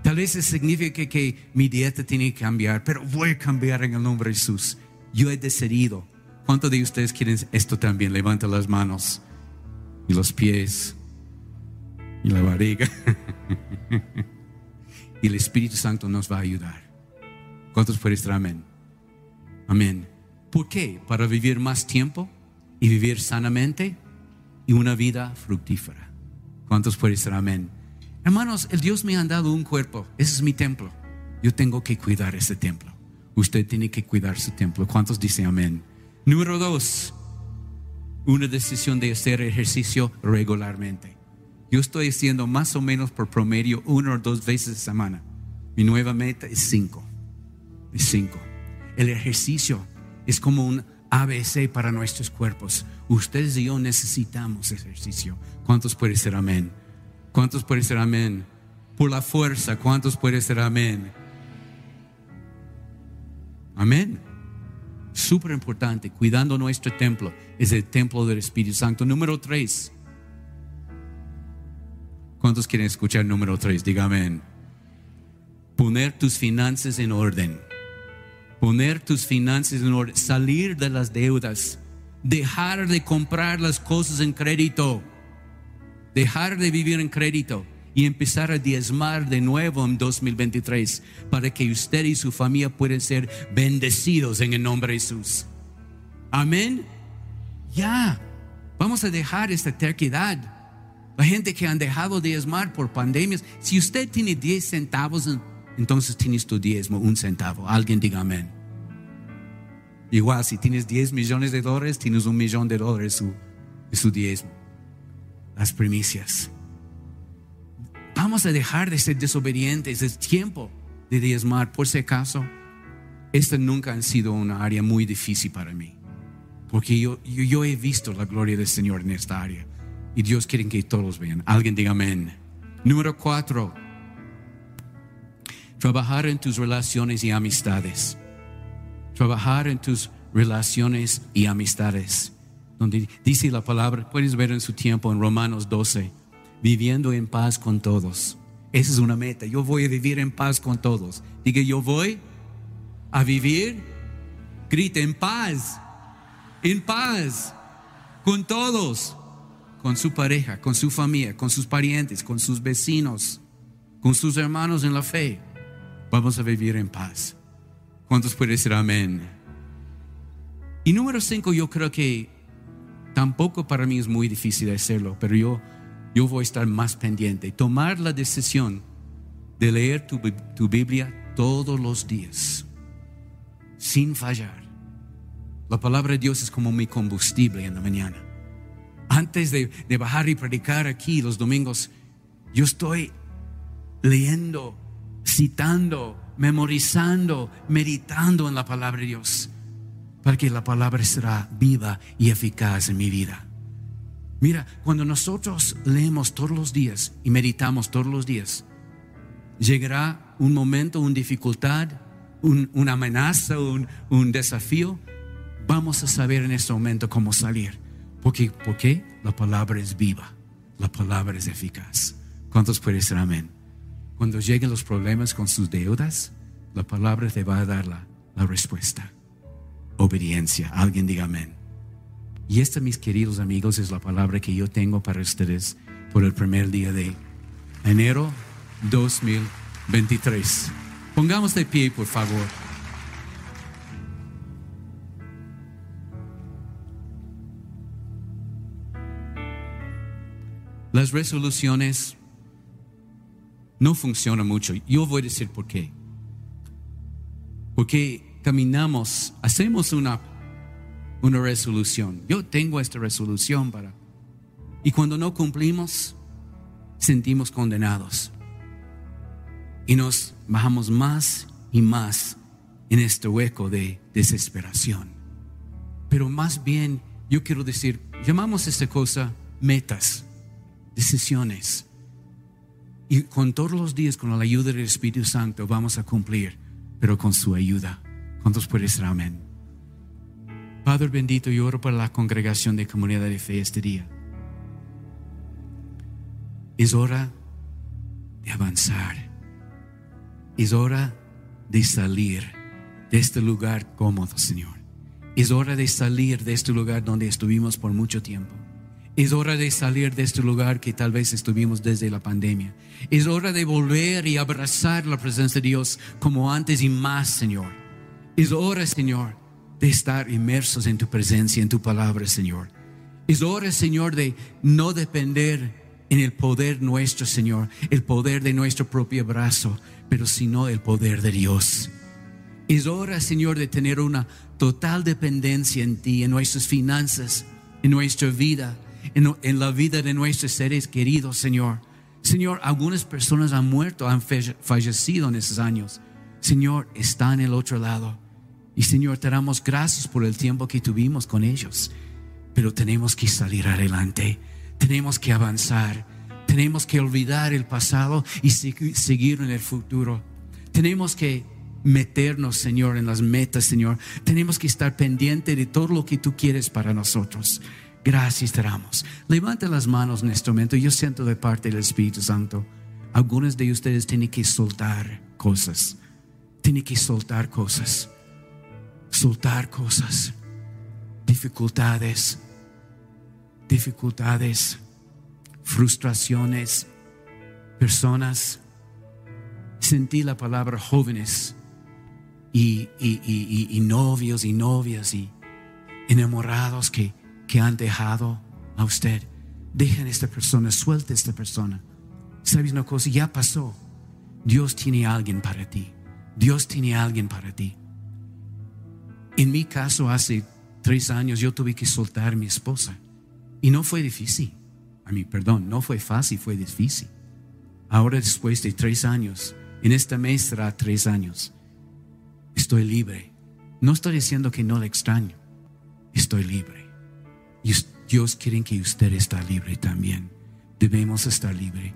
Tal vez eso signifique que mi dieta tiene que cambiar, pero voy a cambiar en el nombre de Jesús. Yo he decidido. ¿Cuántos de ustedes quieren esto también? Levanta las manos y los pies y la barriga. y el Espíritu Santo nos va a ayudar. ¿Cuántos pueden estar amén? Amén. ¿Por qué? Para vivir más tiempo y vivir sanamente y una vida fructífera. ¿Cuántos pueden estar amén? Hermanos, el Dios me ha dado un cuerpo. Ese es mi templo. Yo tengo que cuidar ese templo. Usted tiene que cuidar su templo. ¿Cuántos dicen amén? Número dos, una decisión de hacer ejercicio regularmente. Yo estoy haciendo más o menos por promedio una o dos veces a semana. Mi nueva meta es cinco. Es cinco. El ejercicio es como un ABC para nuestros cuerpos. Ustedes y yo necesitamos ejercicio. ¿Cuántos pueden ser amén? ¿Cuántos pueden ser amén? Por la fuerza, ¿cuántos pueden ser amén? Amén. Súper importante, cuidando nuestro templo, es el templo del Espíritu Santo. Número tres. ¿Cuántos quieren escuchar número tres? Dígame. Poner tus finanzas en orden. Poner tus finanzas en orden. Salir de las deudas. Dejar de comprar las cosas en crédito. Dejar de vivir en crédito y empezar a diezmar de nuevo en 2023 para que usted y su familia puedan ser bendecidos en el nombre de Jesús. Amén. Ya, vamos a dejar esta terquedad. La gente que han dejado de diezmar por pandemias, si usted tiene 10 centavos, entonces tienes tu diezmo, un centavo. Alguien diga amén. Igual, si tienes 10 millones de dólares, tienes un millón de dólares su, su diezmo. Las primicias. Vamos a dejar de ser desobedientes. Es tiempo de diezmar. Por si acaso, esta nunca ha sido una área muy difícil para mí. Porque yo, yo he visto la gloria del Señor en esta área. Y Dios quiere que todos vean. Alguien diga amén. Número cuatro. Trabajar en tus relaciones y amistades. Trabajar en tus relaciones y amistades. Donde dice la palabra, puedes ver en su tiempo en Romanos 12, viviendo en paz con todos. Esa es una meta. Yo voy a vivir en paz con todos. Diga, yo voy a vivir, grite, en paz, en paz con todos, con su pareja, con su familia, con sus parientes, con sus vecinos, con sus hermanos en la fe. Vamos a vivir en paz. ¿Cuántos pueden decir amén? Y número cinco, yo creo que tampoco para mí es muy difícil hacerlo, pero yo yo voy a estar más pendiente. Tomar la decisión de leer tu, tu Biblia todos los días, sin fallar. La palabra de Dios es como mi combustible en la mañana. Antes de, de bajar y predicar aquí los domingos, yo estoy leyendo, citando, memorizando, meditando en la palabra de Dios, para que la palabra será viva y eficaz en mi vida. Mira, cuando nosotros leemos todos los días y meditamos todos los días, llegará un momento, una dificultad, una amenaza, un, un, desafío. Vamos a saber en ese momento cómo salir. Porque, porque la palabra es viva, la palabra es eficaz. ¿Cuántos pueden decir amén? Cuando lleguen los problemas con sus deudas, la palabra te va a dar la, la respuesta. Obediencia. Alguien diga amén. Y esta, mis queridos amigos, es la palabra que yo tengo para ustedes por el primer día de enero 2023. Pongamos de pie, por favor. Las resoluciones no funcionan mucho. Yo voy a decir por qué. Porque caminamos, hacemos una una resolución. Yo tengo esta resolución para... Y cuando no cumplimos, sentimos condenados. Y nos bajamos más y más en este hueco de desesperación. Pero más bien, yo quiero decir, llamamos esta cosa metas, decisiones. Y con todos los días, con la ayuda del Espíritu Santo, vamos a cumplir, pero con su ayuda. ¿Cuántos pueden decir amén? Padre bendito, yo oro para la congregación de comunidad de fe este día. Es hora de avanzar. Es hora de salir de este lugar cómodo, Señor. Es hora de salir de este lugar donde estuvimos por mucho tiempo. Es hora de salir de este lugar que tal vez estuvimos desde la pandemia. Es hora de volver y abrazar la presencia de Dios como antes y más, Señor. Es hora, Señor, de estar inmersos en tu presencia, en tu palabra, Señor. Es hora, Señor, de no depender en el poder nuestro, Señor, el poder de nuestro propio brazo, pero sino el poder de Dios. Es hora, Señor, de tener una total dependencia en ti, en nuestras finanzas, en nuestra vida, en, en la vida de nuestros seres queridos, Señor. Señor, algunas personas han muerto, han fallecido en esos años. Señor, está en el otro lado. Y Señor, te damos gracias por el tiempo que tuvimos con ellos. Pero tenemos que salir adelante. Tenemos que avanzar. Tenemos que olvidar el pasado y seguir en el futuro. Tenemos que meternos, Señor, en las metas, Señor. Tenemos que estar pendiente de todo lo que tú quieres para nosotros. Gracias te damos. Levanta las manos en este momento. Yo siento de parte del Espíritu Santo. Algunos de ustedes tienen que soltar cosas. Tienen que soltar cosas. Soltar cosas. Dificultades. Dificultades. Frustraciones. Personas. Sentí la palabra jóvenes. Y, y, y, y novios y novias y enamorados que que han dejado a usted. Dejen a esta persona, suelte a esta persona. ¿Sabes una cosa? Ya pasó. Dios tiene a alguien para ti. Dios tiene a alguien para ti. En mi caso, hace tres años yo tuve que soltar a mi esposa. Y no fue difícil. A mí, perdón, no fue fácil, fue difícil. Ahora, después de tres años, en este mes será tres años, estoy libre. No estoy diciendo que no le extraño. Estoy libre. Dios quiere que usted esté libre también. Debemos estar libre.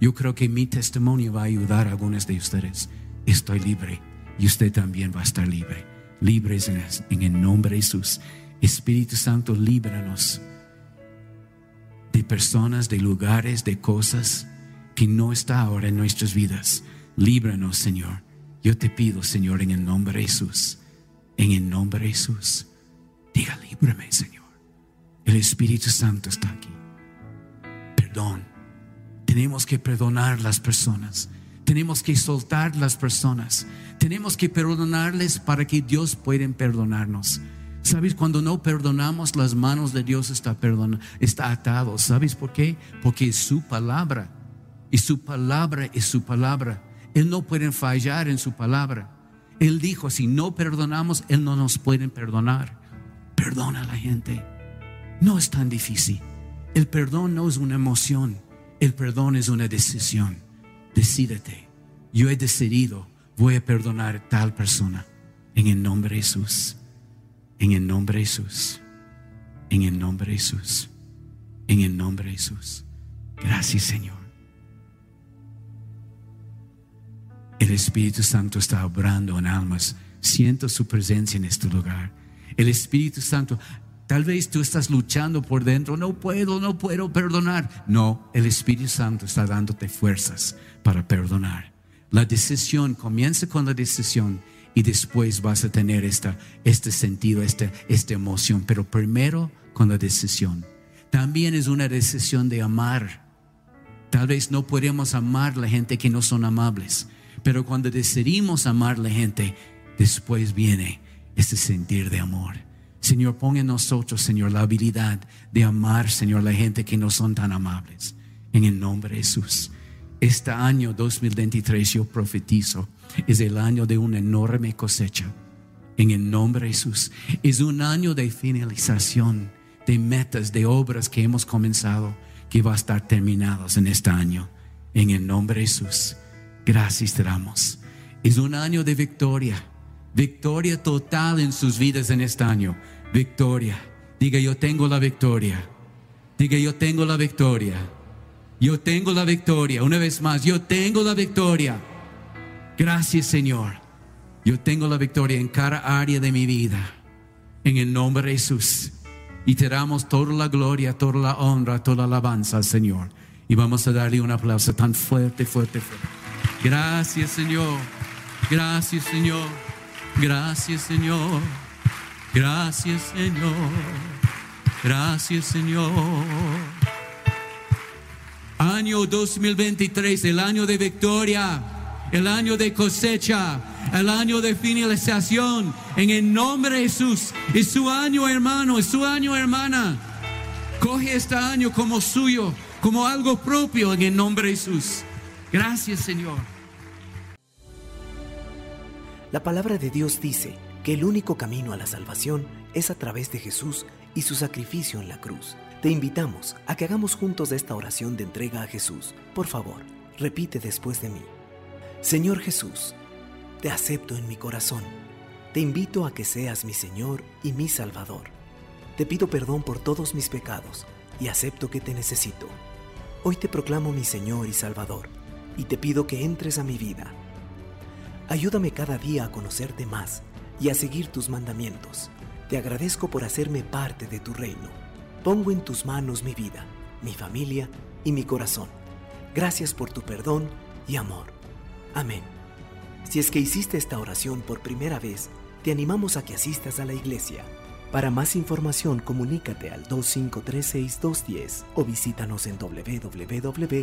Yo creo que mi testimonio va a ayudar a algunos de ustedes. Estoy libre y usted también va a estar libre. Libres en, el nombre de Jesús. Espíritu Santo, líbranos de personas, de lugares, de cosas que no está ahora en nuestras vidas. Líbranos, Señor. Yo te pido, Señor, en el nombre de Jesús. En el nombre de Jesús. Diga, líbrame, Señor. El Espíritu Santo está aquí. Perdón. Tenemos que perdonar las personas. Tenemos que soltar las personas. Tenemos que perdonarles para que Dios pueda perdonarnos. ¿Sabes? Cuando no perdonamos, las manos de Dios está, está atado. ¿Sabes por qué? Porque es su palabra. Y su palabra es su palabra. Él no puede fallar en su palabra. Él dijo, si no perdonamos, Él no nos puede perdonar. Perdona a la gente. No es tan difícil. El perdón no es una emoción, el perdón es una decisión. Decídete. Yo he decidido, voy a perdonar a tal persona en el nombre de Jesús. En el nombre de Jesús. En el nombre de Jesús. En el nombre de Jesús. Gracias, Señor. El Espíritu Santo está obrando en almas. Siento su presencia en este lugar. El Espíritu Santo Tal vez tú estás luchando por dentro, no puedo, no puedo perdonar. No, el Espíritu Santo está dándote fuerzas para perdonar. La decisión comienza con la decisión y después vas a tener esta, este sentido, esta, esta emoción, pero primero con la decisión. También es una decisión de amar. Tal vez no podemos amar a la gente que no son amables, pero cuando decidimos amar la gente, después viene este sentir de amor. Señor, pon en nosotros, Señor, la habilidad de amar, Señor, la gente que no son tan amables. En el nombre de Jesús. Este año 2023 yo profetizo, es el año de una enorme cosecha. En el nombre de Jesús. Es un año de finalización de metas, de obras que hemos comenzado, que va a estar terminadas en este año. En el nombre de Jesús. Gracias te damos. Es un año de victoria Victoria total en sus vidas en este año. Victoria. Diga yo tengo la victoria. Diga yo tengo la victoria. Yo tengo la victoria. Una vez más, yo tengo la victoria. Gracias Señor. Yo tengo la victoria en cada área de mi vida. En el nombre de Jesús. Y te damos toda la gloria, toda la honra, toda la alabanza al Señor. Y vamos a darle un aplauso tan fuerte, fuerte, fuerte. Gracias Señor. Gracias Señor. Gracias Señor. Gracias Señor. Gracias Señor. Año 2023, el año de victoria, el año de cosecha, el año de finalización. En el nombre de Jesús. Es su año, hermano, es su año, hermana. Coge este año como suyo, como algo propio en el nombre de Jesús. Gracias, Señor. La palabra de Dios dice que el único camino a la salvación es a través de Jesús y su sacrificio en la cruz. Te invitamos a que hagamos juntos esta oración de entrega a Jesús. Por favor, repite después de mí. Señor Jesús, te acepto en mi corazón. Te invito a que seas mi Señor y mi Salvador. Te pido perdón por todos mis pecados y acepto que te necesito. Hoy te proclamo mi Señor y Salvador y te pido que entres a mi vida. Ayúdame cada día a conocerte más y a seguir tus mandamientos. Te agradezco por hacerme parte de tu reino. Pongo en tus manos mi vida, mi familia y mi corazón. Gracias por tu perdón y amor. Amén. Si es que hiciste esta oración por primera vez, te animamos a que asistas a la iglesia. Para más información, comunícate al 2536-210 o visítanos en www.cdf.net.